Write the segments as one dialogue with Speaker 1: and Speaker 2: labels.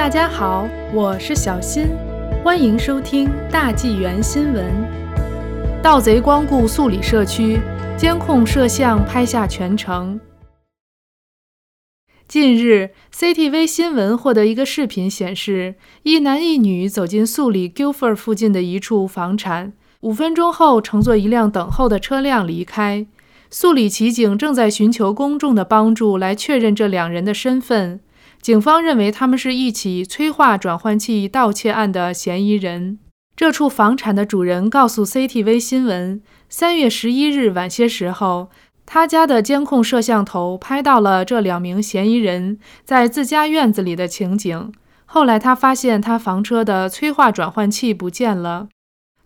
Speaker 1: 大家好，我是小新，欢迎收听大纪元新闻。盗贼光顾素里社区，监控摄像拍下全程。近日，CTV 新闻获得一个视频，显示一男一女走进素里 Guilford 附近的一处房产，五分钟后乘坐一辆等候的车辆离开。素里奇警正在寻求公众的帮助来确认这两人的身份。警方认为他们是一起催化转换器盗窃案的嫌疑人。这处房产的主人告诉 CTV 新闻，三月十一日晚些时候，他家的监控摄像头拍到了这两名嫌疑人在自家院子里的情景。后来他发现他房车的催化转换器不见了。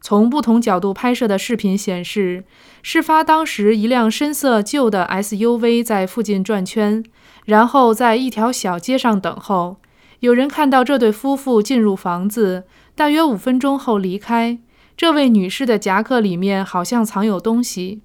Speaker 1: 从不同角度拍摄的视频显示，事发当时，一辆深色旧的 SUV 在附近转圈，然后在一条小街上等候。有人看到这对夫妇进入房子，大约五分钟后离开。这位女士的夹克里面好像藏有东西。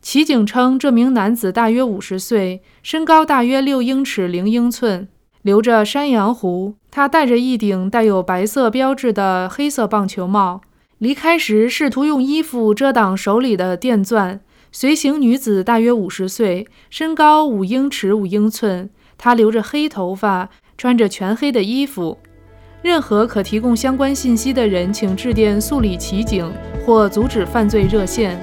Speaker 1: 骑警称，这名男子大约五十岁，身高大约六英尺零英寸，留着山羊胡。他戴着一顶带有白色标志的黑色棒球帽。离开时，试图用衣服遮挡手里的电钻。随行女子大约五十岁，身高五英尺五英寸。她留着黑头发，穿着全黑的衣服。任何可提供相关信息的人，请致电素里奇警或阻止犯罪热线。